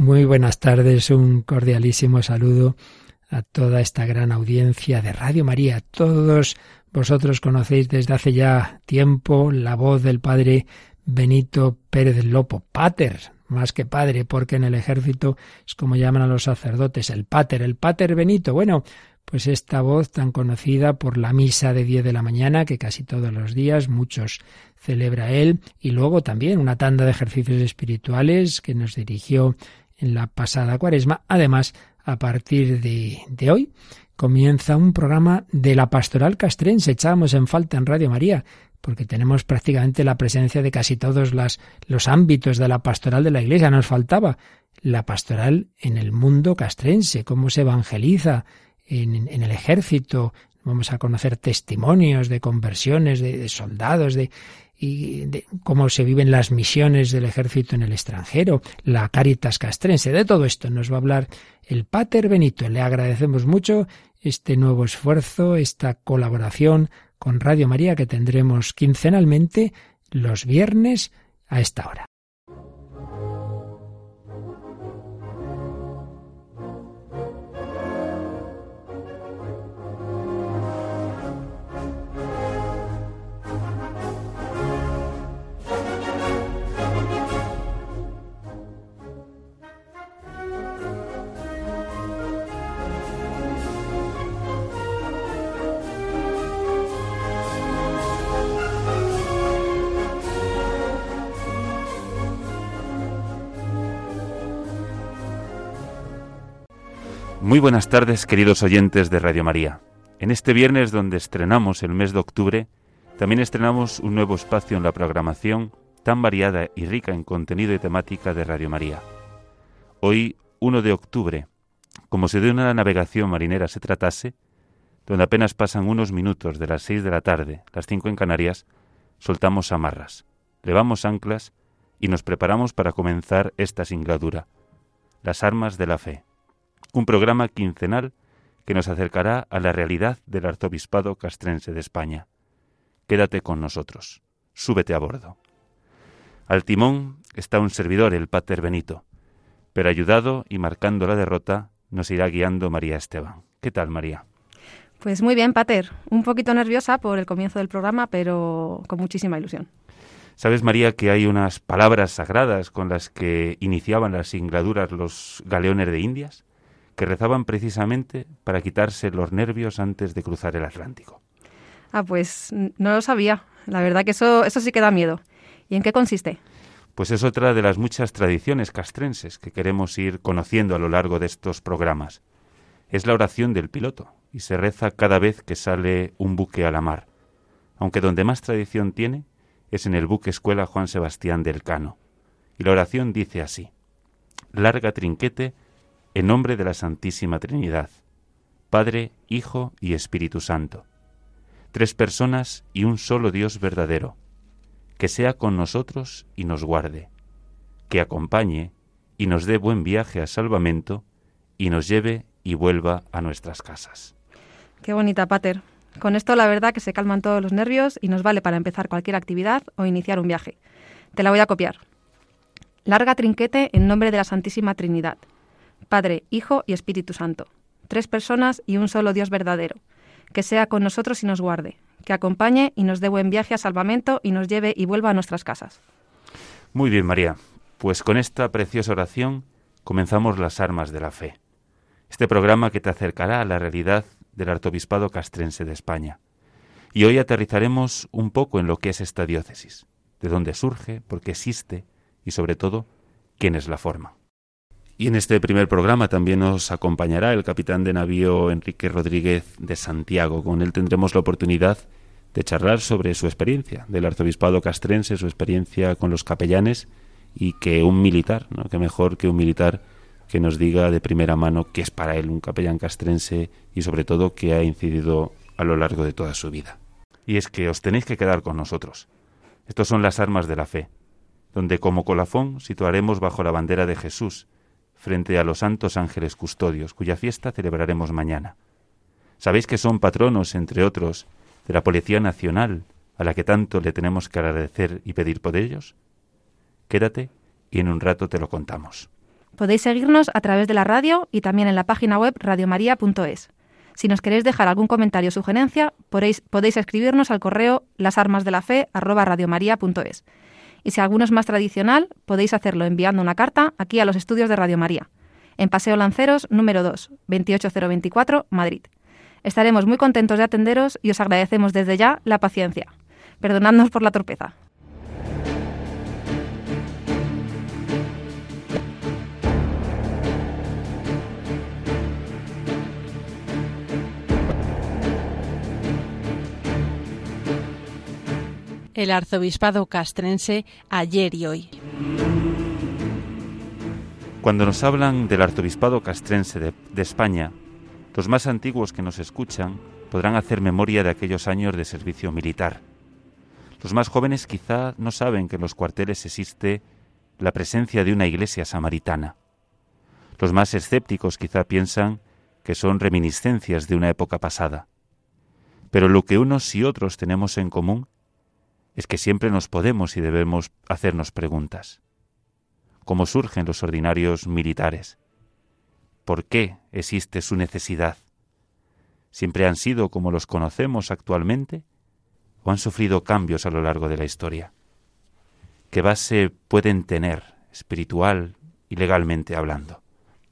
Muy buenas tardes, un cordialísimo saludo a toda esta gran audiencia de Radio María. Todos vosotros conocéis desde hace ya tiempo la voz del padre Benito Pérez Lopo, pater, más que padre, porque en el ejército es como llaman a los sacerdotes, el pater, el pater Benito. Bueno, pues esta voz tan conocida por la misa de 10 de la mañana, que casi todos los días muchos celebra él, y luego también una tanda de ejercicios espirituales que nos dirigió en la pasada cuaresma. Además, a partir de, de hoy comienza un programa de la pastoral castrense. Echábamos en falta en Radio María, porque tenemos prácticamente la presencia de casi todos los ámbitos de la pastoral de la Iglesia. Nos faltaba la pastoral en el mundo castrense, cómo se evangeliza en, en el ejército. Vamos a conocer testimonios de conversiones de, de soldados, de, y de cómo se viven las misiones del ejército en el extranjero, la Caritas castrense, de todo esto nos va a hablar el Pater Benito. Le agradecemos mucho este nuevo esfuerzo, esta colaboración con Radio María que tendremos quincenalmente los viernes a esta hora. Muy buenas tardes, queridos oyentes de Radio María. En este viernes donde estrenamos el mes de octubre, también estrenamos un nuevo espacio en la programación tan variada y rica en contenido y temática de Radio María. Hoy, 1 de octubre, como si de una navegación marinera se tratase, donde apenas pasan unos minutos de las seis de la tarde, las cinco en Canarias, soltamos amarras, levamos anclas y nos preparamos para comenzar esta singladura, las armas de la fe un programa quincenal que nos acercará a la realidad del arzobispado castrense de España. Quédate con nosotros, súbete a bordo. Al timón está un servidor, el Pater Benito, pero ayudado y marcando la derrota nos irá guiando María Esteban. ¿Qué tal, María? Pues muy bien, Pater. Un poquito nerviosa por el comienzo del programa, pero con muchísima ilusión. ¿Sabes, María, que hay unas palabras sagradas con las que iniciaban las singladuras los galeones de Indias? Que rezaban precisamente para quitarse los nervios antes de cruzar el Atlántico. Ah, pues no lo sabía. La verdad que eso, eso sí que da miedo. ¿Y en qué consiste? Pues es otra de las muchas tradiciones castrenses que queremos ir conociendo a lo largo de estos programas. Es la oración del piloto y se reza cada vez que sale un buque a la mar, aunque donde más tradición tiene es en el buque escuela Juan Sebastián del Cano. Y la oración dice así: Larga trinquete en nombre de la Santísima Trinidad, Padre, Hijo y Espíritu Santo, tres personas y un solo Dios verdadero, que sea con nosotros y nos guarde, que acompañe y nos dé buen viaje a salvamento y nos lleve y vuelva a nuestras casas. Qué bonita, Pater. Con esto la verdad que se calman todos los nervios y nos vale para empezar cualquier actividad o iniciar un viaje. Te la voy a copiar. Larga trinquete en nombre de la Santísima Trinidad Padre, Hijo y Espíritu Santo, tres personas y un solo Dios verdadero, que sea con nosotros y nos guarde, que acompañe y nos dé buen viaje a salvamento y nos lleve y vuelva a nuestras casas. Muy bien, María. Pues con esta preciosa oración comenzamos las armas de la fe. Este programa que te acercará a la realidad del arzobispado castrense de España. Y hoy aterrizaremos un poco en lo que es esta diócesis, de dónde surge, por qué existe y sobre todo, quién es la forma. Y en este primer programa también nos acompañará el capitán de navío Enrique Rodríguez de Santiago. Con él tendremos la oportunidad de charlar sobre su experiencia del arzobispado castrense, su experiencia con los capellanes y que un militar, ¿no? que mejor que un militar que nos diga de primera mano qué es para él un capellán castrense y sobre todo qué ha incidido a lo largo de toda su vida. Y es que os tenéis que quedar con nosotros. Estos son las armas de la fe, donde como colafón situaremos bajo la bandera de Jesús, frente a los santos ángeles custodios, cuya fiesta celebraremos mañana. Sabéis que son patronos, entre otros, de la Policía Nacional, a la que tanto le tenemos que agradecer y pedir por ellos. Quédate y en un rato te lo contamos. Podéis seguirnos a través de la radio y también en la página web radiomaria.es. Si nos queréis dejar algún comentario o sugerencia, podéis, escribirnos al correo lasarmasdelafe@radiomaria.es. Y si alguno es más tradicional, podéis hacerlo enviando una carta aquí a los estudios de Radio María, en Paseo Lanceros número 2, 28024, Madrid. Estaremos muy contentos de atenderos y os agradecemos desde ya la paciencia. Perdonadnos por la torpeza. El arzobispado castrense ayer y hoy. Cuando nos hablan del arzobispado castrense de, España, los más antiguos que nos escuchan podrán hacer memoria de aquellos años de servicio militar. Los más jóvenes quizá no saben que en los cuarteles existe la presencia de una iglesia samaritana. Los más escépticos quizá piensan que son reminiscencias de una época pasada. Pero lo que unos y otros tenemos en común es que siempre nos podemos y debemos hacernos preguntas. ¿Cómo surgen los ordinarios militares? ¿Por qué existe su necesidad? ¿Siempre han sido como los conocemos actualmente o han sufrido cambios a lo largo de la historia? ¿Qué base pueden tener espiritual y legalmente hablando?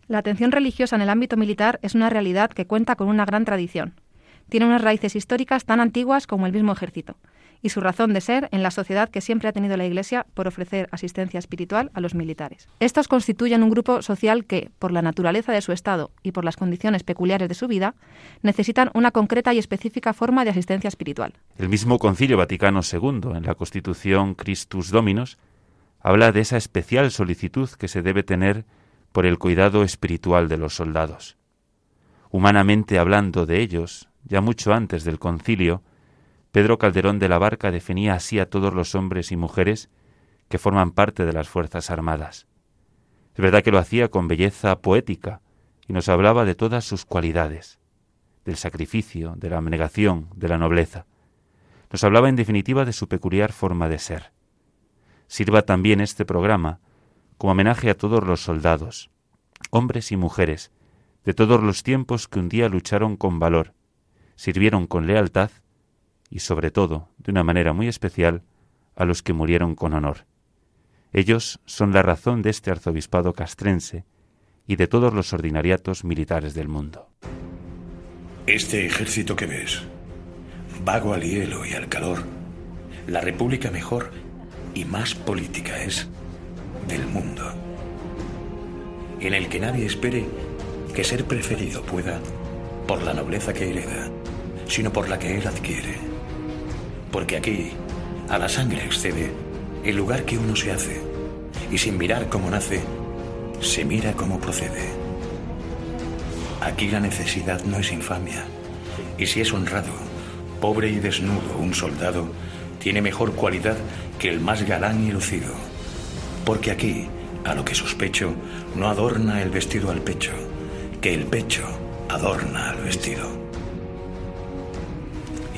La atención religiosa en el ámbito militar es una realidad que cuenta con una gran tradición. Tiene unas raíces históricas tan antiguas como el mismo ejército y su razón de ser en la sociedad que siempre ha tenido la Iglesia por ofrecer asistencia espiritual a los militares. Estos constituyen un grupo social que, por la naturaleza de su estado y por las condiciones peculiares de su vida, necesitan una concreta y específica forma de asistencia espiritual. El mismo Concilio Vaticano II, en la Constitución Christus Dominus, habla de esa especial solicitud que se debe tener por el cuidado espiritual de los soldados. Humanamente hablando de ellos, ya mucho antes del concilio, Pedro Calderón de la Barca definía así a todos los hombres y mujeres que forman parte de las Fuerzas Armadas. Es verdad que lo hacía con belleza poética y nos hablaba de todas sus cualidades, del sacrificio, de la abnegación, de la nobleza. Nos hablaba en definitiva de su peculiar forma de ser. Sirva también este programa como homenaje a todos los soldados, hombres y mujeres, de todos los tiempos que un día lucharon con valor, sirvieron con lealtad y sobre todo, de una manera muy especial, a los que murieron con honor. Ellos son la razón de este arzobispado castrense y de todos los ordinariatos militares del mundo. Este ejército que ves, vago al hielo y al calor, la república mejor y más política es del mundo, en el que nadie espere que ser preferido pueda por la nobleza que hereda, sino por la que él adquiere porque aquí a la sangre excede el lugar que uno se hace, y sin mirar cómo nace, se mira cómo procede. Aquí la necesidad no es infamia, y si es honrado, pobre y desnudo un soldado, tiene mejor cualidad que el más galán y lucido, porque aquí, a lo que sospecho, no adorna el vestido al pecho, que el pecho adorna al vestido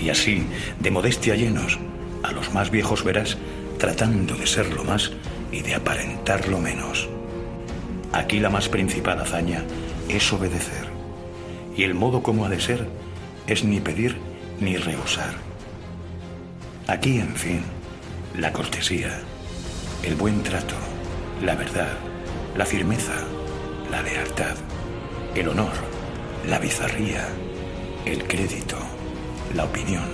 y así, de modestia llenos, a los más viejos verás tratando de ser lo más y de aparentar lo menos. Aquí la más principal hazaña es obedecer, y el modo como ha de ser es ni pedir ni rehusar. Aquí, en fin, la cortesía, el buen trato, la verdad, la firmeza, la lealtad, el honor, la bizarría, el crédito, la opinión,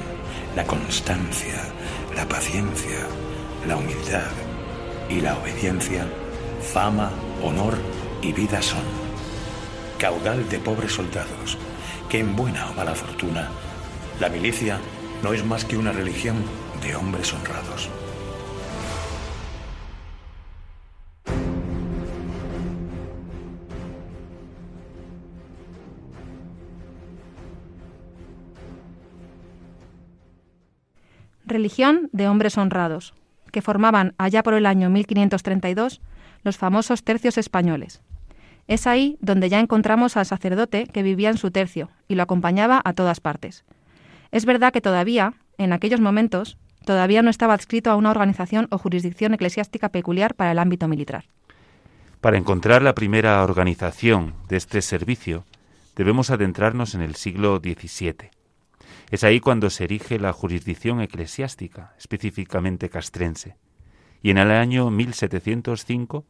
la constancia, la paciencia, la humildad y la obediencia, fama, honor y vida son. Caudal de pobres soldados, que en buena o mala fortuna, la milicia no es más que una religión de hombres honrados. Religión de hombres honrados, que formaban allá por el año 1532 los famosos tercios españoles. Es ahí donde ya encontramos al sacerdote que vivía en su tercio y lo acompañaba a todas partes. Es verdad que todavía, en aquellos momentos, todavía no estaba adscrito a una organización o jurisdicción eclesiástica peculiar para el ámbito militar. Para encontrar la primera organización de este servicio, debemos adentrarnos en el siglo XVII. Es ahí cuando se erige la jurisdicción eclesiástica, específicamente castrense, y en el año 1705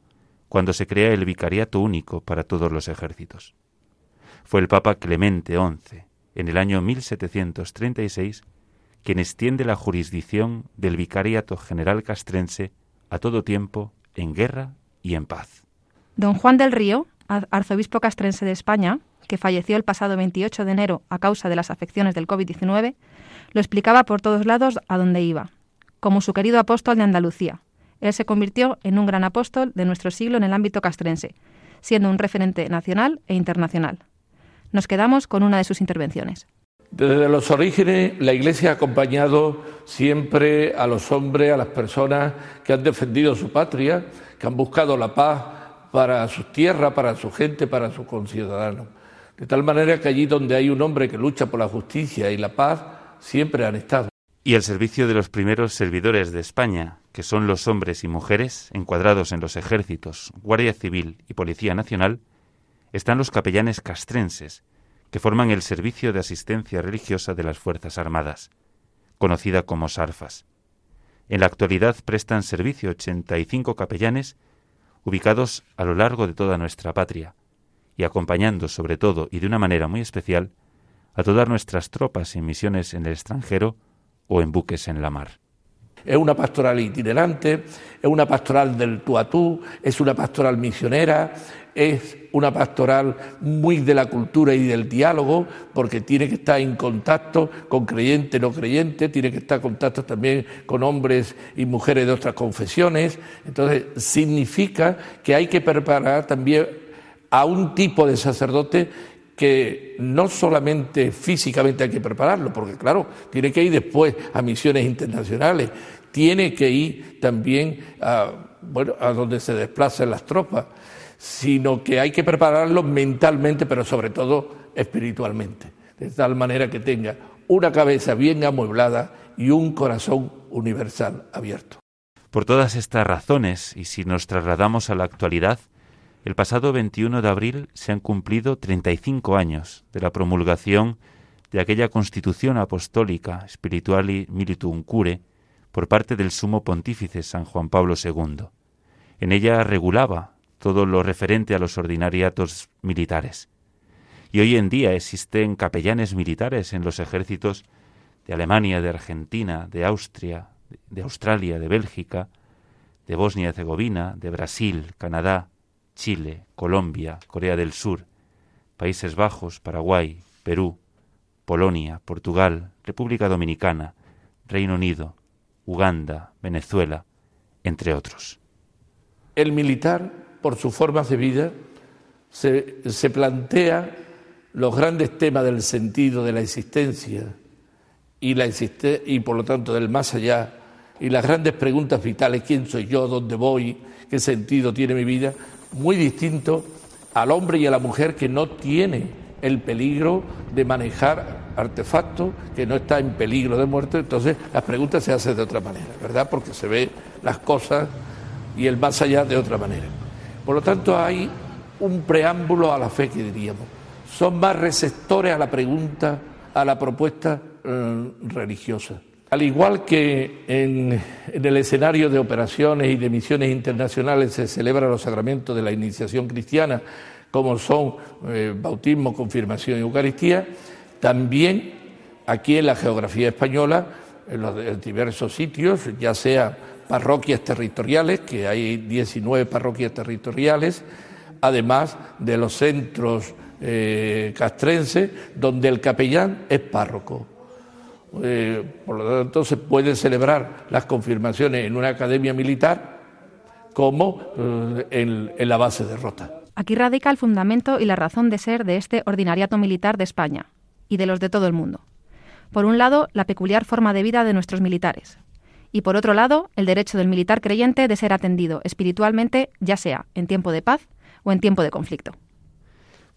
cuando se crea el vicariato único para todos los ejércitos. Fue el Papa Clemente XI, en el año 1736, quien extiende la jurisdicción del vicariato general castrense a todo tiempo, en guerra y en paz. Don Juan del Río, arzobispo castrense de España, que falleció el pasado 28 de enero a causa de las afecciones del COVID-19, lo explicaba por todos lados a dónde iba, como su querido apóstol de Andalucía. Él se convirtió en un gran apóstol de nuestro siglo en el ámbito castrense, siendo un referente nacional e internacional. Nos quedamos con una de sus intervenciones. Desde los orígenes, la Iglesia ha acompañado siempre a los hombres, a las personas que han defendido su patria, que han buscado la paz para su tierra, para su gente, para sus conciudadanos. De tal manera que allí donde hay un hombre que lucha por la justicia y la paz, siempre han estado. Y el servicio de los primeros servidores de España, que son los hombres y mujeres encuadrados en los ejércitos, Guardia Civil y Policía Nacional, están los capellanes castrenses, que forman el servicio de asistencia religiosa de las Fuerzas Armadas, conocida como SARFAS. En la actualidad prestan servicio 85 capellanes ubicados a lo largo de toda nuestra patria, y acompañando sobre todo y de una manera muy especial a todas nuestras tropas en misiones en el extranjero o en buques en la mar. Es una pastoral itinerante, es una pastoral del tú a tú, es una pastoral misionera, es una pastoral muy de la cultura y del diálogo, porque tiene que estar en contacto con creyentes, no creyentes, tiene que estar en contacto también con hombres y mujeres de otras confesiones. Entonces, significa que hay que preparar también a un tipo de sacerdote que no solamente físicamente hay que prepararlo, porque claro, tiene que ir después a misiones internacionales, tiene que ir también a, bueno, a donde se desplacen las tropas, sino que hay que prepararlo mentalmente, pero sobre todo espiritualmente, de tal manera que tenga una cabeza bien amueblada y un corazón universal abierto. Por todas estas razones, y si nos trasladamos a la actualidad, el pasado 21 de abril se han cumplido 35 años de la promulgación de aquella Constitución Apostólica Spirituali Militum Cure por parte del Sumo Pontífice San Juan Pablo II. En ella regulaba todo lo referente a los ordinariatos militares. Y hoy en día existen capellanes militares en los ejércitos de Alemania, de Argentina, de Austria, de Australia, de Bélgica, de Bosnia y Herzegovina, de Brasil, Canadá, Chile, Colombia, Corea del Sur, Países Bajos, Paraguay, Perú, Polonia, Portugal, República Dominicana, Reino Unido, Uganda, Venezuela, entre otros. El militar, por su forma de vida, se, se plantea los grandes temas del sentido de la existencia y, la existe y por lo tanto del más allá y las grandes preguntas vitales, quién soy yo, dónde voy, qué sentido tiene mi vida, muy distinto al hombre y a la mujer que no tiene el peligro de manejar artefactos, que no está en peligro de muerte, entonces las preguntas se hacen de otra manera, ¿verdad? Porque se ve las cosas y el más allá de otra manera. Por lo tanto, hay un preámbulo a la fe que diríamos. Son más receptores a la pregunta, a la propuesta eh, religiosa. Al igual que en, el escenario de operaciones y de misiones internacionales se celebran los sacramentos de la iniciación cristiana, como son eh, bautismo, confirmación y Eucaristía, también aquí en la geografía española, en los diversos sitios, ya sea parroquias territoriales, que hay 19 parroquias territoriales, además de los centros eh, castrenses, donde el capellán es párroco. Eh, por lo tanto, se pueden celebrar las confirmaciones en una academia militar como eh, en, la base de Rota. Aquí radica el fundamento y la razón de ser de este ordinariato militar de España y de los de todo el mundo. Por un lado, la peculiar forma de vida de nuestros militares, y por otro lado, el derecho del militar creyente de ser atendido espiritualmente, ya sea en tiempo de paz o en tiempo de conflicto.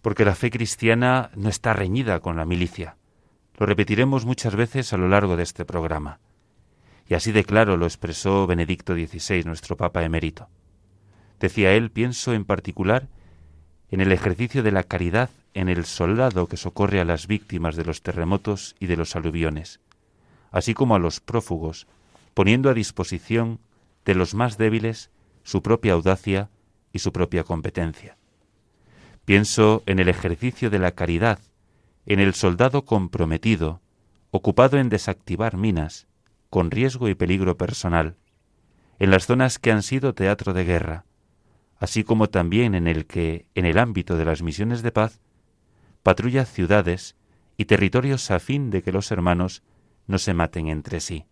Porque la fe cristiana no está reñida con la milicia. Lo repetiremos muchas veces a lo largo de este programa. Y así de claro lo expresó Benedicto XVI, nuestro Papa emérito. Decía él, pienso en particular en el ejercicio de la caridad en el soldado que socorre a las víctimas de los terremotos y de los aluviones, así como a los prófugos, poniendo a disposición de los más débiles su propia audacia y su propia competencia. Pienso en el ejercicio de la caridad, en el soldado comprometido, ocupado en desactivar minas, con riesgo y peligro personal, en las zonas que han sido teatro de guerra, así como también en el que, en el ámbito de las misiones de paz, patrulla ciudades y territorios a fin de que los hermanos no se maten entre sí.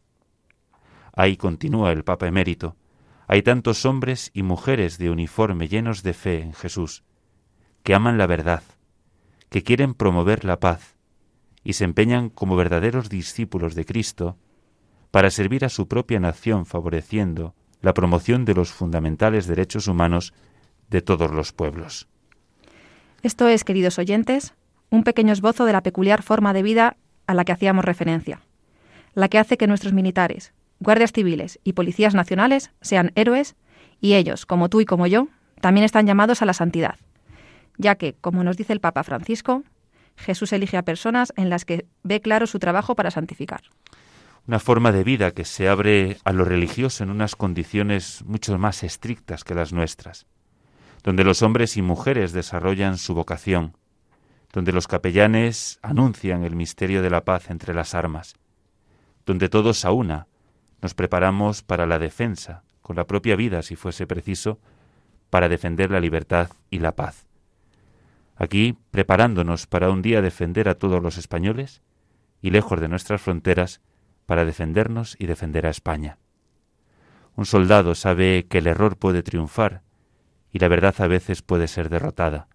Ahí continúa el Papa emérito, hay tantos hombres y mujeres de uniforme llenos de fe en Jesús, que aman la verdad, que quieren promover la paz y se empeñan como verdaderos discípulos de Cristo para servir a su propia nación favoreciendo la promoción de los fundamentales derechos humanos de todos los pueblos. Esto es, queridos oyentes, un pequeño esbozo de la peculiar forma de vida a la que hacíamos referencia, la que hace que nuestros militares, guardias civiles y policías nacionales sean héroes y ellos, como tú y como yo, también están llamados a la santidad, ya que, como nos dice el Papa Francisco, Jesús elige a personas en las que ve claro su trabajo para santificar una forma de vida que se abre a lo religioso en unas condiciones mucho más estrictas que las nuestras, donde los hombres y mujeres desarrollan su vocación, donde los capellanes anuncian el misterio de la paz entre las armas, donde todos a una nos preparamos para la defensa, con la propia vida si fuese preciso, para defender la libertad y la paz. Aquí, preparándonos para un día defender a todos los españoles, y lejos de nuestras fronteras, para defendernos y defender a España. Un soldado sabe que el error puede triunfar y la verdad a veces puede ser derrotada.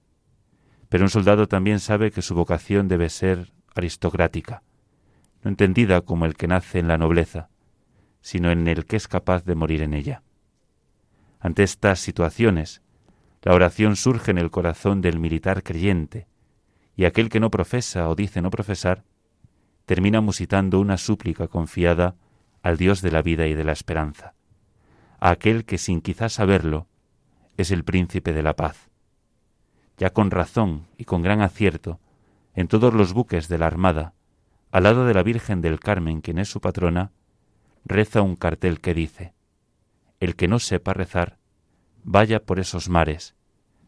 Pero un soldado también sabe que su vocación debe ser aristocrática, no entendida como el que nace en la nobleza, sino en el que es capaz de morir en ella. Ante estas situaciones, la oración surge en el corazón del militar creyente, y aquel que no profesa o dice no profesar, termina musitando una súplica confiada al Dios de la vida y de la esperanza, a aquel que sin quizás saberlo es el príncipe de la paz. Ya con razón y con gran acierto, en todos los buques de la Armada, al lado de la Virgen del Carmen, quien es su patrona, reza un cartel que dice, El que no sepa rezar, vaya por esos mares,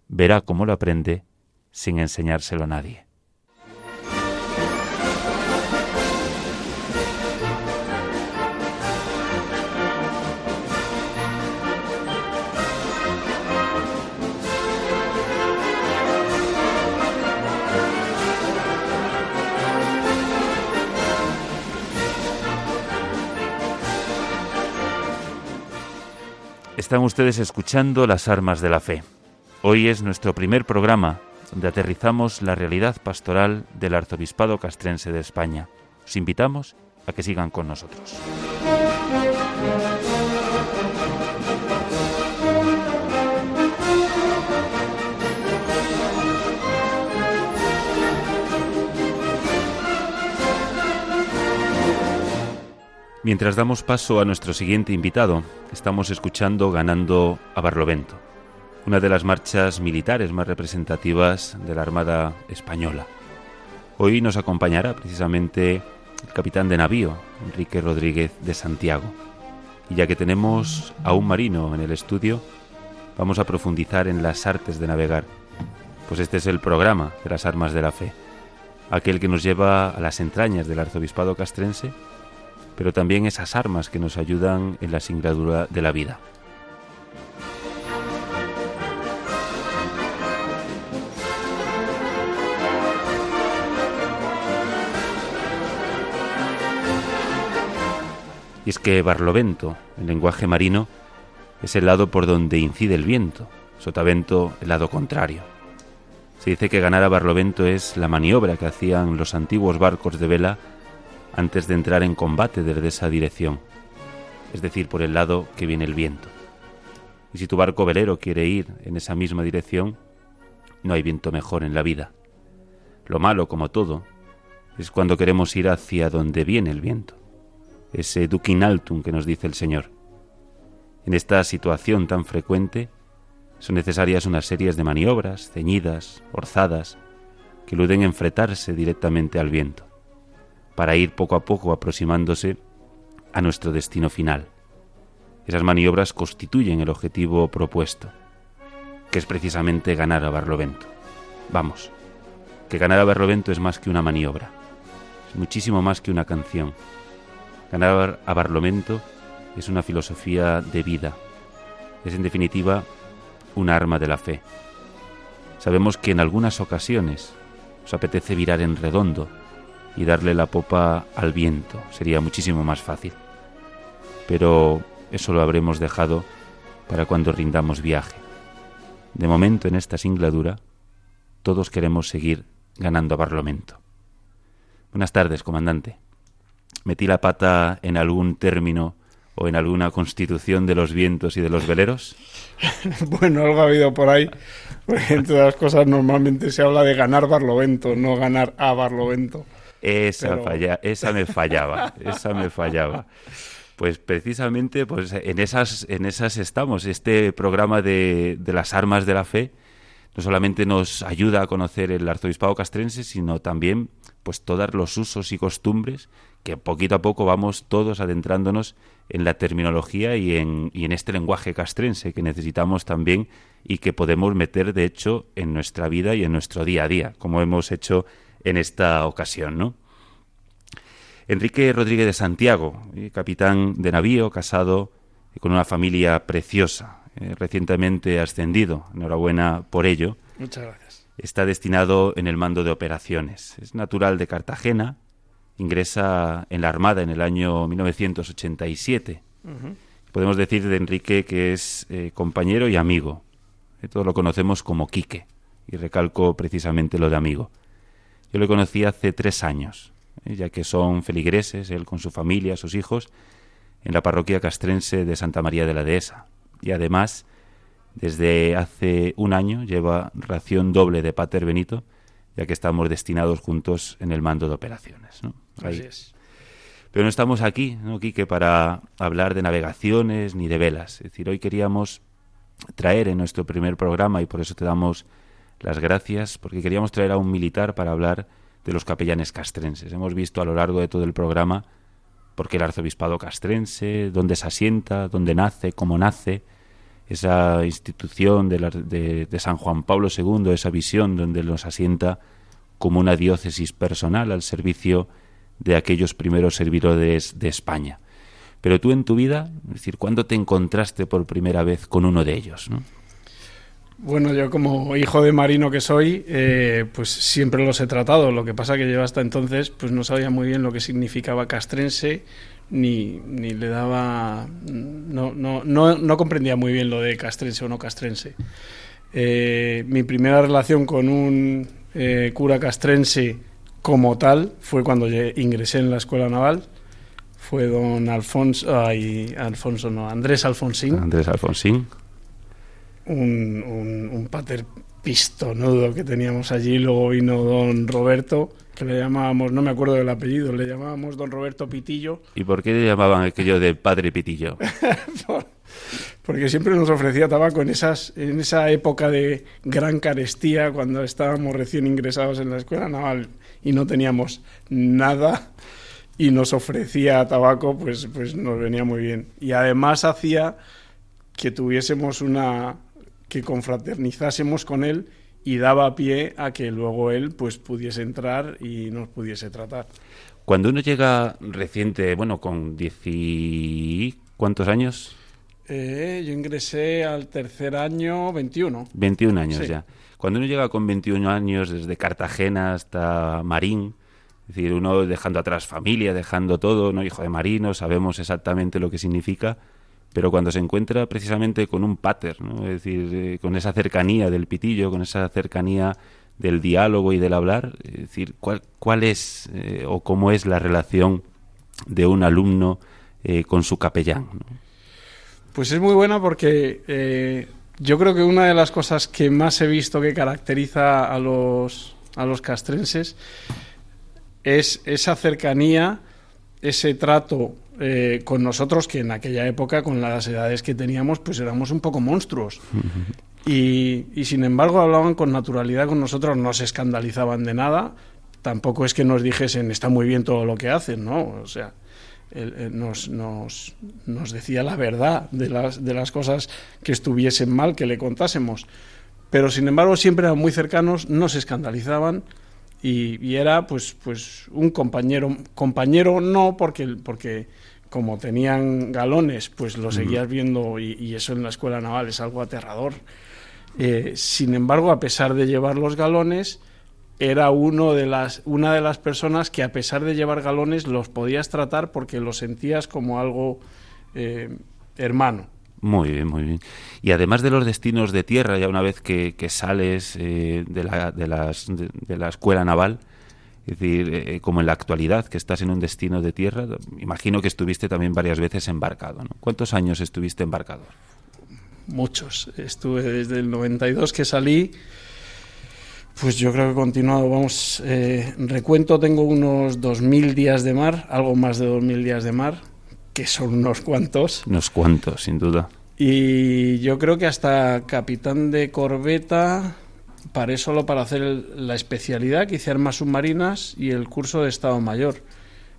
verá cómo lo aprende sin enseñárselo a nadie. Están ustedes escuchando Las Armas de la Fe. Hoy es nuestro primer programa donde aterrizamos la realidad pastoral del Arzobispado Castrense de España. Os invitamos a que sigan con nosotros. Mientras damos paso a nuestro siguiente invitado, estamos escuchando Ganando a Barlovento, una de las marchas militares más representativas de la Armada Española. Hoy nos acompañará precisamente el capitán de navío, Enrique Rodríguez de Santiago. Y ya que tenemos a un marino en el estudio, vamos a profundizar en las artes de navegar, pues este es el programa de las armas de la fe, aquel que nos lleva a las entrañas del arzobispado castrense pero también esas armas que nos ayudan en la singladura de la vida. Y es que barlovento, en lenguaje marino, es el lado por donde incide el viento, sotavento el lado contrario. Se dice que ganar a barlovento es la maniobra que hacían los antiguos barcos de vela antes de entrar en combate desde esa dirección, es decir, por el lado que viene el viento. Y si tu barco velero quiere ir en esa misma dirección, no hay viento mejor en la vida. Lo malo, como todo, es cuando queremos ir hacia donde viene el viento, ese duquinaltum que nos dice el Señor. En esta situación tan frecuente, Son necesarias unas series de maniobras, ceñidas, orzadas, que eluden enfretarse directamente al viento, para ir poco a poco aproximándose a nuestro destino final. Esas maniobras constituyen el objetivo propuesto, que es precisamente ganar a Barlovento. Vamos, que ganar a Barlovento es más que una maniobra, es muchísimo más que una canción. Ganar a Barlovento es una filosofía de vida, es en definitiva un arma de la fe. Sabemos que en algunas ocasiones os apetece virar en redondo y darle la popa al viento, sería muchísimo más fácil. Pero eso lo habremos dejado para cuando rindamos viaje. De momento, en esta singladura, todos queremos seguir ganando a Barlovento. Buenas tardes, comandante. ¿Metí la pata en algún término o en alguna constitución de los vientos y de los veleros? bueno, algo ha habido por ahí. entre las cosas normalmente se habla de ganar Barlovento, no ganar a Barlovento. Esa, falla, esa me fallaba, esa me fallaba. Pues precisamente pues en esas, en esas estamos. Este programa de, de las armas de la fe no solamente nos ayuda a conocer el arzobispado castrense, sino también pues todos los usos y costumbres que poquito a poco vamos todos adentrándonos en la terminología y en, y en este lenguaje castrense que necesitamos también y que podemos meter de hecho en nuestra vida y en nuestro día a día, como hemos hecho en esta ocasión, ¿no? Enrique Rodríguez de Santiago, eh, capitán de navío, casado con una familia preciosa, eh, recientemente ascendido, enhorabuena por ello. Muchas gracias está destinado en el mando de operaciones. Es natural de Cartagena, ingresa en la Armada en el año 1987. Podemos decir de Enrique que es eh, compañero y amigo. Todos lo conocemos como Quique, y recalco precisamente lo de amigo. Yo lo conocí hace tres años, eh, ya que son feligreses, él con su familia, sus hijos, en la parroquia castrense de Santa María de la Dehesa. Y además desde hace un año lleva ración doble de Pater Benito, ya que estamos destinados juntos en el mando de operaciones. ¿no? Pero no estamos aquí, ¿no, Quique, para hablar de navegaciones ni de velas. Es decir, hoy queríamos traer en nuestro primer programa, y por eso te damos las gracias, porque queríamos traer a un militar para hablar de los capellanes castrenses. Hemos visto a lo largo de todo el programa por qué el arzobispado castrense, dónde se asienta, dónde nace, cómo nace, esa institución de, de, San Juan Pablo II, esa visión donde nos asienta como una diócesis personal al servicio de aquellos primeros servidores de España. Pero tú en tu vida, es decir, ¿cuándo te encontraste por primera vez con uno de ellos? Bueno, yo como hijo de marino que soy, eh, pues siempre los he tratado. Lo que pasa que yo hasta entonces pues no sabía muy bien lo que significaba castrense, ni, ni le daba, no, no, no, no, comprendía muy bien lo de castrense o no castrense. Eh, mi primera relación con un eh, cura castrense como tal fue cuando ingresé en la escuela naval. Fue don Alfonso, ay, Alfonso no, Andrés Alfonsín. Andrés Alfonsín. Un, un, un pater pistonudo que teníamos allí. Luego vino don Roberto, que le llamábamos, no me acuerdo del apellido, le llamábamos don Roberto Pitillo. ¿Y por qué le llamaban aquello de padre Pitillo? Porque siempre nos ofrecía tabaco en, esas, en esa época de gran carestía, cuando estábamos recién ingresados en la escuela naval y no teníamos nada y nos ofrecía tabaco, pues, pues nos venía muy bien. Y además hacía que tuviésemos una, que confraternizásemos con él y daba pie a que luego él pues pudiese entrar y nos pudiese tratar. Cuando uno llega reciente, bueno, con diez y... ¿cuántos años? Eh, yo ingresé al tercer año, 21. 21 años ya. Cuando uno llega con 21 años, desde Cartagena hasta Marín, es decir, uno dejando atrás familia, dejando todo, no hijo de marino, sabemos exactamente lo que significa, pero cuando se encuentra precisamente con un pater, es decir, eh, con esa cercanía del pitillo, con esa cercanía del diálogo y del hablar, es decir, cuál, cuál es eh, o cómo es la relación de un alumno eh, con su capellán. Pues es muy buena porque yo creo que una de las cosas que más he visto que caracteriza a los, a los castrenses es esa cercanía, ese trato eh, con nosotros, que en aquella época, con las edades que teníamos, pues éramos un poco monstruos. Y, y, sin embargo hablaban con naturalidad con nosotros, no se escandalizaban de nada, tampoco es que nos dijesen está muy bien todo lo que hacen, ¿no? O sea, él, nos, nos, nos, decía la verdad de las, de las cosas que estuviesen mal, que le contásemos. Pero sin embargo siempre eran muy cercanos, no se escandalizaban y, y era pues, pues un compañero, compañero no porque, porque como tenían galones, pues lo seguías viendo y, y eso en la escuela naval es algo aterrador. Eh, sin embargo, a pesar de llevar los galones, era uno de las, una de las personas que a pesar de llevar galones los podías tratar porque lo sentías como algo eh, hermano. Muy bien, muy bien. Y además de los destinos de tierra, ya una vez que, sales eh, de, la, de, de, la escuela naval, es decir, eh, como en la actualidad, que estás en un destino de tierra, imagino que estuviste también varias veces embarcado. ¿no? ¿Cuántos años estuviste embarcado? Muchos. Estuve desde el 92 que salí pues yo creo que he continuado, vamos, eh, recuento, tengo unos 2.000 días de mar, algo más de 2.000 días de mar, que son unos cuantos. Unos cuantos, sin duda. Y yo creo que hasta capitán de corbeta paré solo para hacer el, la especialidad que hice armas submarinas y el curso de Estado Mayor,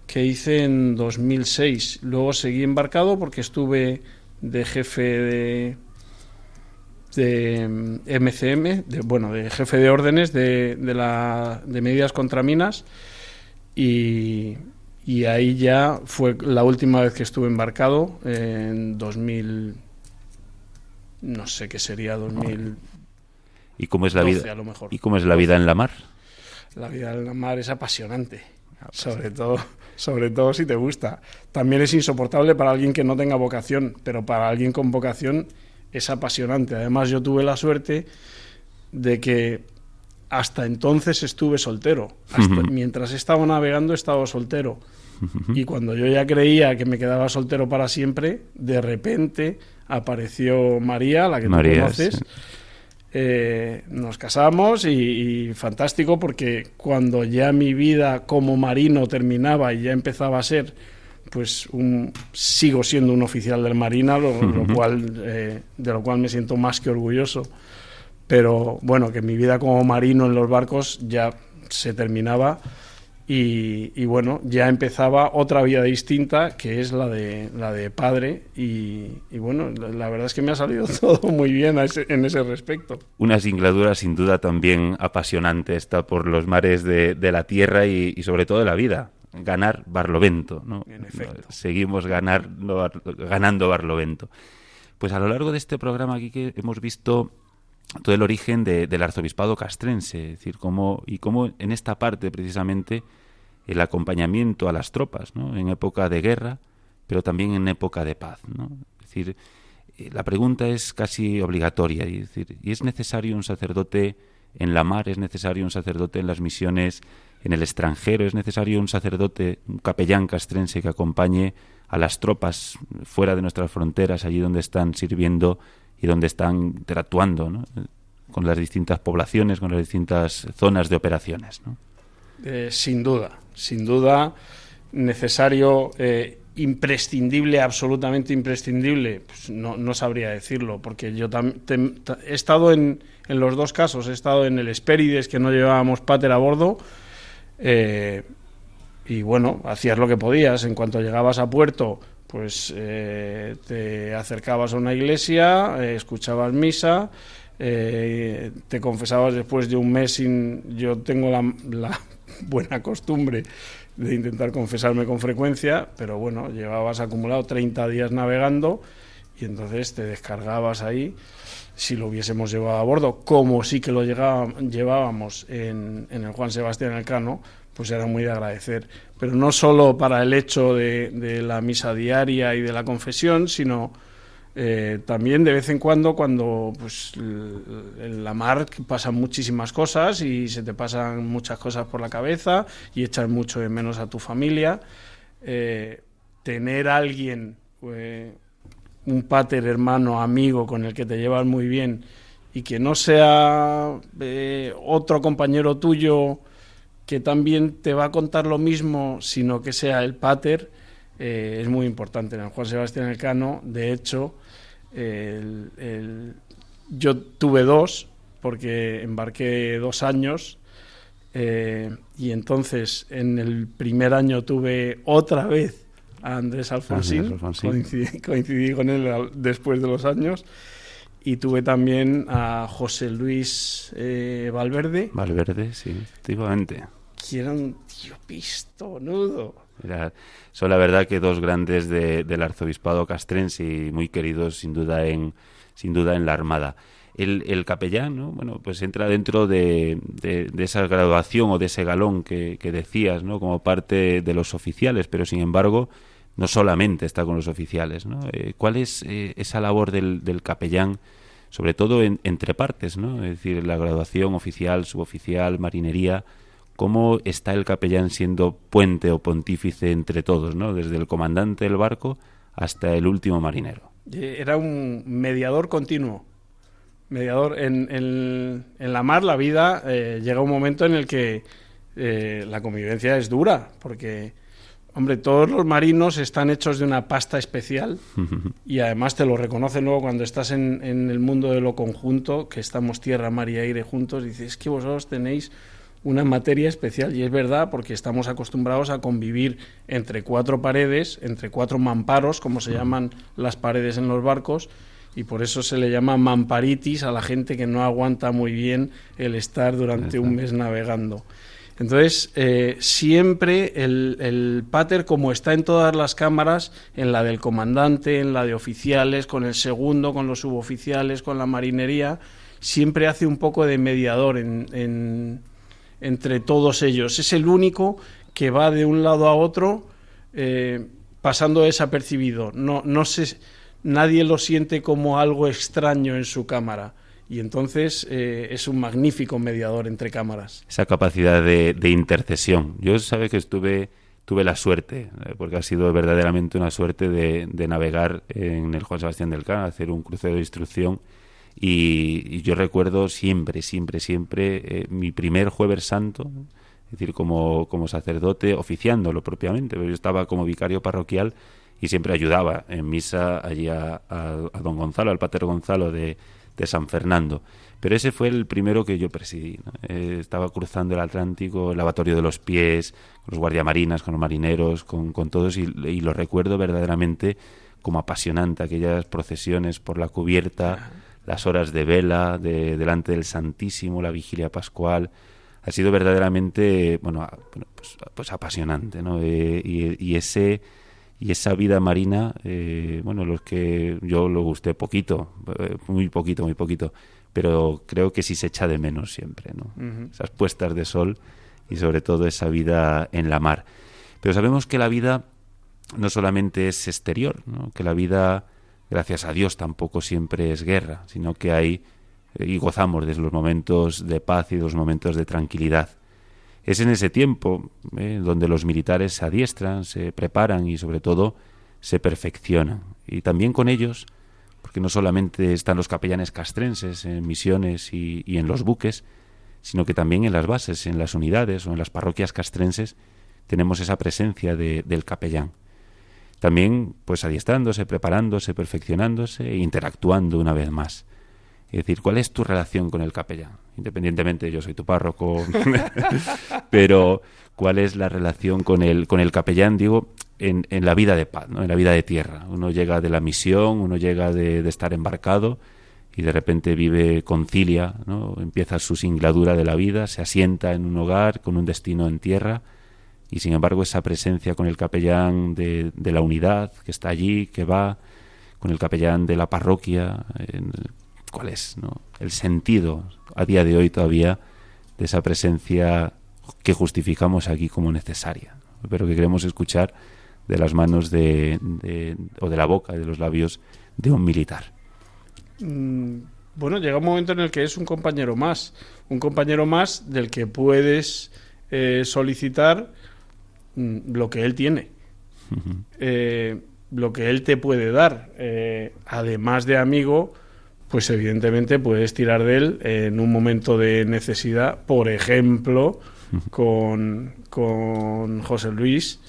que hice en 2006. Luego seguí embarcado porque estuve de jefe de, de MCM, de, bueno, de jefe de órdenes de, de, la, de medidas contra minas y, y, ahí ya fue la última vez que estuve embarcado en 2000, no sé qué sería 2000. ¿Y cómo es la vida? ¿Y cómo es la vida en la mar? La vida en la mar es apasionante, sobre todo sobre todo si te gusta. También es insoportable para alguien que no tenga vocación, pero para alguien con vocación es apasionante. Además, yo tuve la suerte de que hasta entonces estuve soltero. Hasta, uh -huh. Mientras estaba navegando, estaba soltero. Uh -huh. Y cuando yo ya creía que me quedaba soltero para siempre, de repente apareció María, la que María, tú conoces. Sí. Eh, nos casamos y, y, fantástico porque cuando ya mi vida como marino terminaba y ya empezaba a ser pues un, sigo siendo un oficial del Marina, lo, lo cual, eh, de lo cual me siento más que orgulloso. Pero bueno, que mi vida como marino en los barcos ya se terminaba y, y, bueno, ya empezaba otra vida distinta que es la de, la de padre y, y bueno, la, la, verdad es que me ha salido todo muy bien ese, en ese respecto. Una singladura sin duda también apasionante está por los mares de, de la tierra y, y sobre todo de la vida ganar Barlovento. ¿no? Seguimos ganar, ganando Barlovento. Pues a lo largo de este programa aquí que hemos visto todo el origen de, del arzobispado castrense, es decir, cómo, y cómo en esta parte precisamente el acompañamiento a las tropas, ¿no? en época de guerra, pero también en época de paz. ¿no? Es decir, eh, la pregunta es casi obligatoria, decir, ¿y es necesario un sacerdote en la mar, es necesario un sacerdote en las misiones en el extranjero, es necesario un sacerdote, un capellán castrense que acompañe a las tropas fuera de nuestras fronteras, allí donde están sirviendo y donde están interactuando ¿no? con las distintas poblaciones, con las distintas zonas de operaciones. ¿no? Eh, sin duda, sin duda, necesario, eh, imprescindible, absolutamente imprescindible, pues no, no, sabría decirlo, porque yo he estado en, en, los dos casos, he estado en el Espérides, que no llevábamos pater a bordo, eh, y bueno, hacías lo que podías. En cuanto llegabas a puerto, pues eh, te acercabas a una iglesia, eh, escuchabas misa, eh, te confesabas después de un mes sin... Yo tengo la, la, buena costumbre de intentar confesarme con frecuencia, pero bueno, llevabas acumulado 30 días navegando y entonces te descargabas ahí si lo hubiésemos llevado a bordo, como sí que lo llevábamos en, en el Juan Sebastián Elcano, pues era muy de agradecer. Pero no solo para el hecho de, de la misa diaria y de la confesión, sino eh, también de vez en cuando, cuando pues, en la mar pasan muchísimas cosas y se te pasan muchas cosas por la cabeza y echas mucho de menos a tu familia, eh, tener a alguien... Eh, un pater hermano, amigo con el que te llevas muy bien y que no sea eh, otro compañero tuyo que también te va a contar lo mismo, sino que sea el pater, eh, es muy importante. En el Juan Sebastián Elcano, de hecho, el, el, yo tuve dos, porque embarqué dos años. Eh, y entonces en el primer año tuve otra vez a Andrés Alfonsín, Coincidí, con él después de los años, y tuve también a José Luis eh, Valverde. Valverde, sí, efectivamente. Que era un tío pistonudo. son la verdad que dos grandes del arzobispado castrense y muy queridos sin duda en, sin duda en la Armada el, capellán, ¿no? bueno, pues entra dentro de, esa graduación o de ese galón que, decías, ¿no? Como parte de los oficiales, pero sin embargo no solamente está con los oficiales, ¿no? Eh, ¿Cuál es eh, esa labor del, capellán, sobre todo entre partes, ¿no? Es decir, la graduación oficial, suboficial, marinería, ¿cómo está el capellán siendo puente o pontífice entre todos, ¿no? Desde el comandante del barco hasta el último marinero. Era un mediador continuo mediador. En, en, la mar, la vida eh, llega un momento en el que eh, la convivencia es dura, porque, hombre, todos los marinos están hechos de una pasta especial y además te lo reconocen luego cuando estás en, en, el mundo de lo conjunto, que estamos tierra, mar y aire juntos, y dices, es que vosotros tenéis una materia especial y es verdad porque estamos acostumbrados a convivir entre cuatro paredes, entre cuatro mamparos, como se llaman las paredes en los barcos, y por eso se le llama mamparitis a la gente que no aguanta muy bien el estar durante un mes navegando. Entonces, eh, siempre el, el, pater, como está en todas las cámaras, en la del comandante, en la de oficiales, con el segundo, con los suboficiales, con la marinería, siempre hace un poco de mediador en, entre todos ellos. Es el único que va de un lado a otro eh, pasando desapercibido. No, no se nadie lo siente como algo extraño en su cámara y entonces eh, es un magnífico mediador entre cámaras. Esa capacidad de, intercesión. Yo sabe que estuve tuve la suerte, eh, porque ha sido verdaderamente una suerte de, navegar en el Juan Sebastián del Can, hacer un crucero de instrucción y, yo recuerdo siempre, siempre, siempre eh, mi primer jueves santo, es decir, como, como sacerdote, oficiándolo propiamente, pero yo estaba como vicario parroquial y siempre ayudaba en misa allí a, don Gonzalo, al pater Gonzalo de, San Fernando. Pero ese fue el primero que yo presidí. Eh, estaba cruzando el Atlántico, el lavatorio de los pies, con los guardiamarinas, con los marineros, con, todos, y, lo recuerdo verdaderamente como apasionante, aquellas procesiones por la cubierta, las horas de vela de, delante del Santísimo, la vigilia pascual. Ha sido verdaderamente, bueno, pues, pues apasionante, ¿no? Eh, y ese y esa vida marina, eh, bueno, los que yo lo gusté poquito, eh, muy poquito, muy poquito, pero creo que sí se echa de menos siempre, ¿no? Esas puestas de sol y sobre todo esa vida en la mar. Pero sabemos que la vida no solamente es exterior, ¿no? que la vida, gracias a Dios, tampoco siempre es guerra, sino que hay y gozamos de los momentos de paz y de los momentos de tranquilidad. Es en ese tiempo eh, donde los militares se adiestran, se preparan y sobre todo se perfeccionan. Y también con ellos, porque no solamente están los capellanes castrenses en misiones y, en los buques, sino que también en las bases, en las unidades o en las parroquias castrenses, tenemos esa presencia del capellán. También, pues adiestrándose, preparándose, perfeccionándose e interactuando una vez más. Es decir, ¿cuál es tu relación con el capellán? Independientemente, yo soy tu párroco, pero ¿cuál es la relación con el, con el capellán, digo, en, en la vida de paz, ¿no? en la vida de tierra? Uno llega de la misión, uno llega de, estar embarcado y de repente vive, concilia, ¿no? empieza su singladura de la vida, se asienta en un hogar con un destino en tierra y sin embargo esa presencia con el capellán de, de la unidad que está allí, que va, con el capellán de la parroquia, cuál es ¿no? el sentido a día de hoy todavía de esa presencia que justificamos aquí como necesaria, pero que queremos escuchar de las manos de, o de la boca, de los labios de un militar. Mm, bueno, llega un momento en el que es un compañero más, un compañero más del que puedes eh, solicitar mm, lo que él tiene, eh, lo que él te puede dar, eh, además de amigo pues evidentemente puedes tirar de él en un momento de necesidad, por ejemplo, con, con José Luis.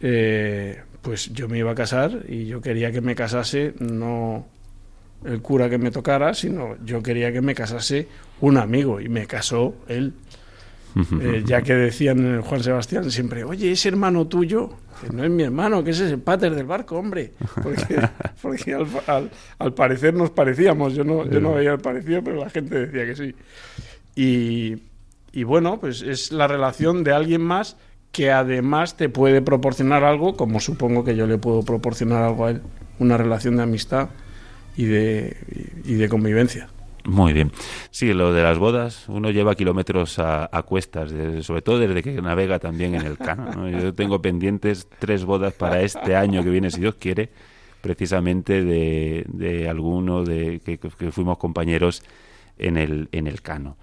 Eh, pues yo me iba a casar y yo quería que me casase no el cura que me tocara, sino yo quería que me casase un amigo y me casó él. Eh, ya que decían Juan Sebastián siempre, oye, ese hermano tuyo, que no es mi hermano, que ese es el pater del barco, hombre. Porque, al, parecer nos parecíamos, yo no, yo no veía el parecido, pero la gente decía que sí. Y, y bueno, pues es la relación de alguien más que además te puede proporcionar algo, como supongo que yo le puedo proporcionar algo a él, una relación de amistad y de, y de convivencia. Muy bien. Sí, lo de las bodas, uno lleva kilómetros a, cuestas, sobre todo desde que navega también en el cano. Yo tengo pendientes tres bodas para este año que viene, si Dios quiere, precisamente de, de alguno de que, fuimos compañeros en el, en el cano.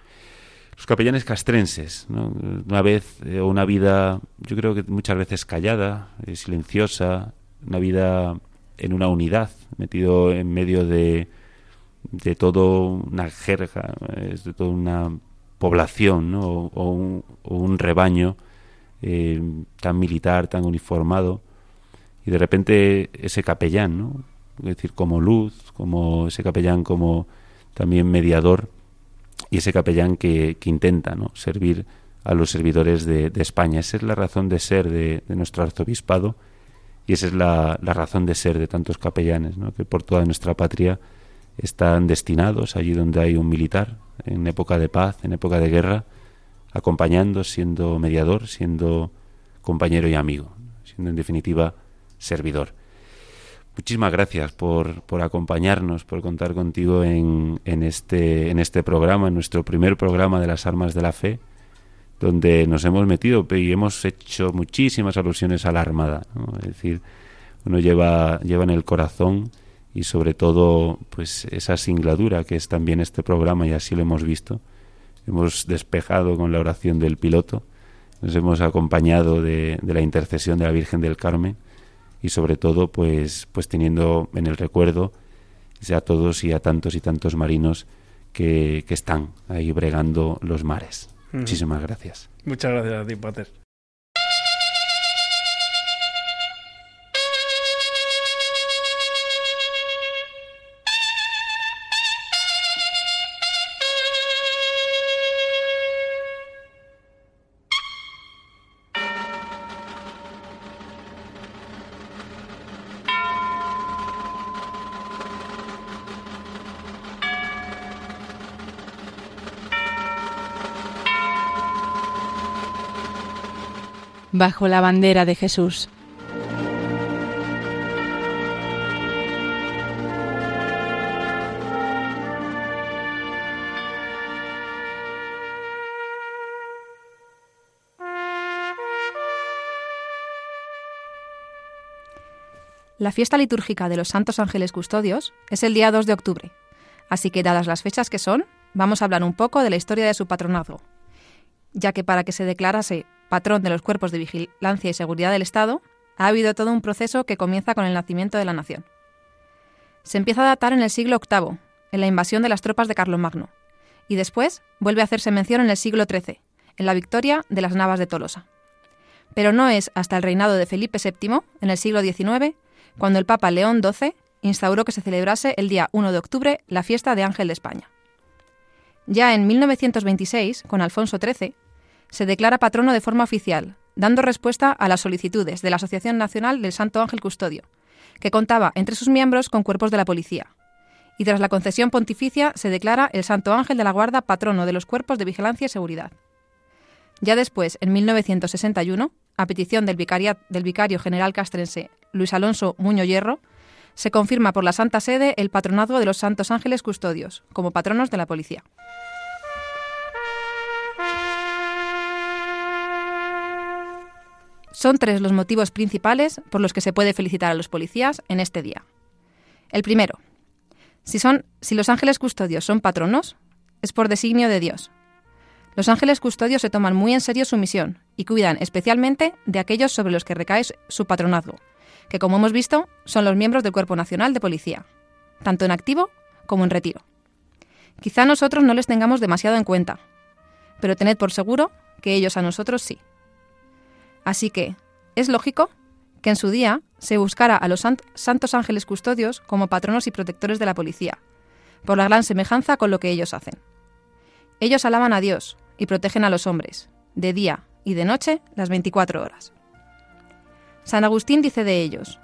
Los capellanes castrenses, una vez, eh, una vida, yo creo que muchas veces callada, eh, silenciosa, una vida en una unidad, metido en medio de de toda una jerga, de toda una población o, un, rebaño eh, tan militar, tan uniformado, y de repente ese capellán, ¿no? es decir, como luz, como ese capellán como también mediador, y ese capellán que, que intenta ¿no? servir a los servidores de, España. Esa es la razón de ser de, nuestro arzobispado y esa es la, la, razón de ser de tantos capellanes, ¿no? que por toda nuestra patria están destinados allí donde hay un militar, en época de paz, en época de guerra, acompañando, siendo mediador, siendo compañero y amigo, siendo en definitiva servidor. Muchísimas gracias por, por acompañarnos, por contar contigo en, en, este, en este programa, en nuestro primer programa de las armas de la fe, donde nos hemos metido y hemos hecho muchísimas alusiones a la Armada. Es decir, uno lleva, lleva en el corazón y sobre todo pues esa singladura que es también este programa y así lo hemos visto. Hemos despejado con la oración del piloto, nos hemos acompañado de, de la intercesión de la Virgen del Carmen y sobre todo pues pues teniendo en el recuerdo a todos y a tantos y tantos marinos que, que están ahí bregando los mares. Muchísimas gracias. Muchas gracias a ti, Pater. Bajo la bandera de Jesús. La fiesta litúrgica de los Santos Ángeles Custodios es el día 2 de octubre, así que dadas las fechas que son, vamos a hablar un poco de la historia de su patronazgo, ya que para que se declarase patrón de los cuerpos de vigilancia y seguridad del Estado, ha habido todo un proceso que comienza con el nacimiento de la nación. Se empieza a datar en el siglo VIII, en la invasión de las tropas de Carlomagno, y después vuelve a hacerse mención en el siglo XIII, en la victoria de las Navas de Tolosa. Pero no es hasta el reinado de Felipe VII, en el siglo XIX, cuando el Papa León XII instauró que se celebrase el día 1 de octubre la fiesta de Ángel de España. Ya en 1926, con Alfonso XIII, se declara patrono de forma oficial, dando respuesta a las solicitudes de la Asociación Nacional del Santo Ángel Custodio, que contaba entre sus miembros con cuerpos de la policía. Y tras la concesión pontificia se declara el Santo Ángel de la Guarda patrono de los cuerpos de vigilancia y seguridad. Ya después, en 1961, a petición del, del vicario general castrense Luis Alonso Muño Hierro, se confirma por la Santa Sede el patronazgo de los Santos Ángeles Custodios, como patronos de la policía. Son tres los motivos principales por los que se puede felicitar a los policías en este día. El primero, si, los ángeles custodios son patronos, es por designio de Dios. Los ángeles custodios se toman muy en serio su misión y cuidan especialmente de aquellos sobre los que recae su patronazgo, que como hemos visto son los miembros del Cuerpo Nacional de Policía, tanto en activo como en retiro. Quizá nosotros no les tengamos demasiado en cuenta, pero tened por seguro que ellos a nosotros sí. Así que, es lógico que en su día se buscara a los santos ángeles custodios como patronos y protectores de la policía, por la gran semejanza con lo que ellos hacen. Ellos alaban a Dios y protegen a los hombres, de día y de noche, las 24 horas. San Agustín dice de ellos,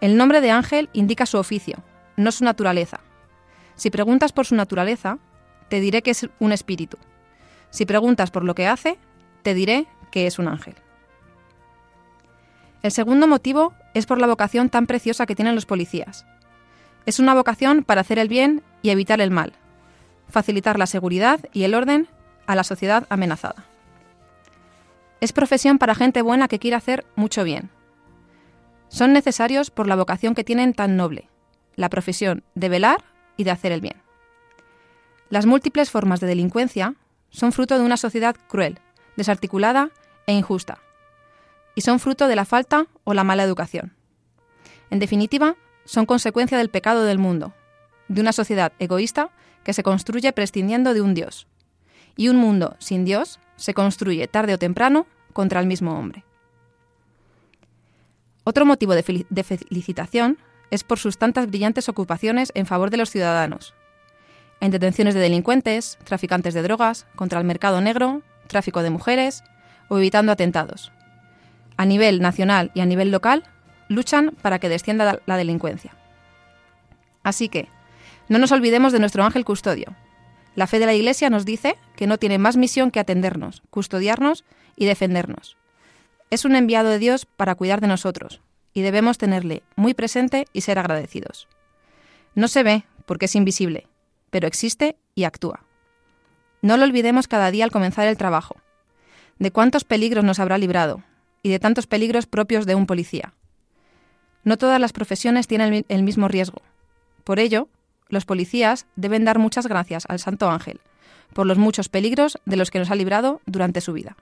el nombre de ángel indica su oficio, no su naturaleza. Si preguntas por su naturaleza, te diré que es un espíritu. Si preguntas por lo que hace, te diré que es un ángel. El segundo motivo es por la vocación tan preciosa que tienen los policías. Es una vocación para hacer el bien y evitar el mal, facilitar la seguridad y el orden a la sociedad amenazada. Es profesión para gente buena que quiere hacer mucho bien. Son necesarios por la vocación que tienen tan noble, la profesión de velar y de hacer el bien. Las múltiples formas de delincuencia son fruto de una sociedad cruel, desarticulada e injusta, y son fruto de la falta o la mala educación. En definitiva, son consecuencia del pecado del mundo, de una sociedad egoísta que se construye prescindiendo de un Dios. Y un mundo sin Dios se construye tarde o temprano contra el mismo hombre. Otro motivo de, felicitación es por sus tantas brillantes ocupaciones en favor de los ciudadanos. En detenciones de delincuentes, traficantes de drogas, contra el mercado negro, tráfico de mujeres o evitando atentados. A nivel nacional y a nivel local, luchan para que descienda la delincuencia. Así que, no nos olvidemos de nuestro ángel custodio. La fe de la Iglesia nos dice que no tiene más misión que atendernos, custodiarnos y defendernos. Es un enviado de Dios para cuidar de nosotros, y debemos tenerle muy presente y ser agradecidos. No se ve porque es invisible, pero existe y actúa. No lo olvidemos cada día al comenzar el trabajo. De cuántos peligros nos habrá librado, y de tantos peligros propios de un policía. No todas las profesiones tienen el mismo riesgo. Por ello, los policías deben dar muchas gracias al Santo Ángel por los muchos peligros de los que nos ha librado durante su vida.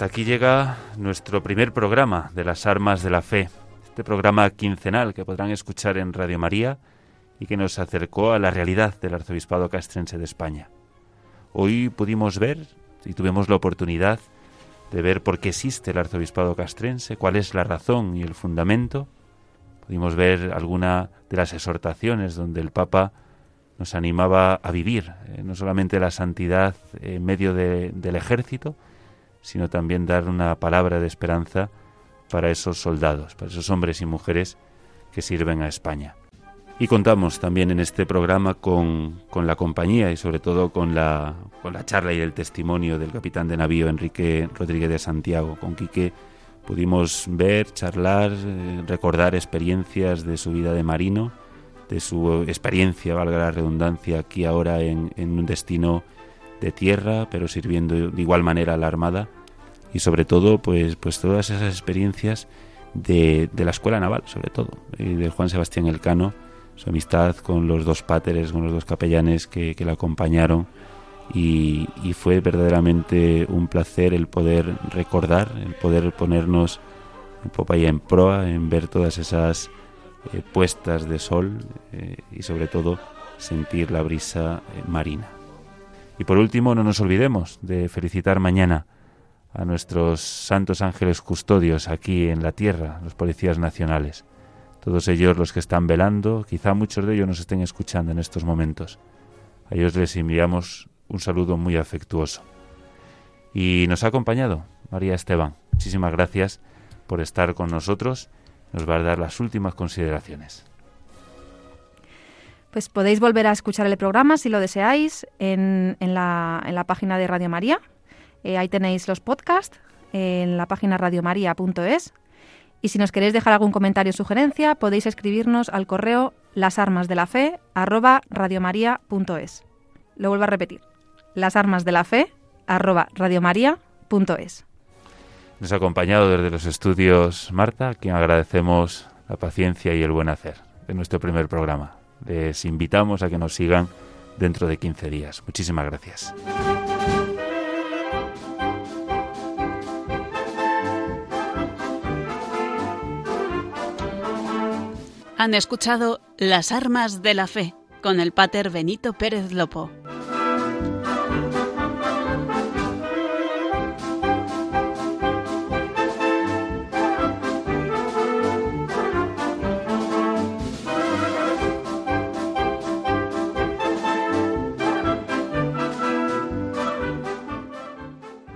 Hasta aquí llega nuestro primer programa de las armas de la fe, este programa quincenal que podrán escuchar en Radio María y que nos acercó a la realidad del arzobispado castrense de España. Hoy pudimos ver y tuvimos la oportunidad de ver por qué existe el arzobispado castrense, cuál es la razón y el fundamento. Pudimos ver alguna de las exhortaciones donde el Papa nos animaba a vivir, eh, no solamente la santidad en medio del ejército, sino también dar una palabra de esperanza para esos soldados, para esos hombres y mujeres que sirven a España. Y contamos también en este programa con, la compañía y sobre todo con la, con la charla y el testimonio del capitán de navío Enrique Rodríguez de Santiago. Con Quique pudimos ver, charlar, eh, recordar experiencias de su vida de marino, de su experiencia, valga la redundancia, aquí ahora en, en un destino de tierra, pero sirviendo de igual manera a la Armada y sobre todo pues, pues todas esas experiencias de, de la escuela naval, sobre todo, y de Juan Sebastián Elcano, su amistad con los dos páteres, con los dos capellanes que, que la acompañaron y, fue verdaderamente un placer el poder recordar, el poder ponernos en popa y en proa, en ver todas esas eh, puestas de sol eh, y sobre todo sentir la brisa eh, marina. Y por último, no nos olvidemos de felicitar mañana a nuestros santos ángeles custodios aquí en la tierra, los policías nacionales. Todos ellos los que están velando, quizá muchos de ellos nos estén escuchando en estos momentos. A ellos les enviamos un saludo muy afectuoso. Y nos ha acompañado María Esteban. Muchísimas gracias por estar con nosotros. Nos va a dar las últimas consideraciones. Pues podéis volver a escuchar el programa si lo deseáis en, la, en la, página de Radio María. Eh, ahí tenéis los podcasts en la página radiomaria.es. Y si nos queréis dejar algún comentario o sugerencia, podéis escribirnos al correo lasarmasdelafe@radiomaria.es. Lo vuelvo a repetir. lasarmasdelafe@radiomaria.es. Nos ha acompañado desde los estudios Marta, quien agradecemos la paciencia y el buen hacer de nuestro primer programa. Les invitamos a que nos sigan dentro de 15 días. Muchísimas gracias. Han escuchado Las Armas de la Fe con el Pater Benito Pérez Lopo.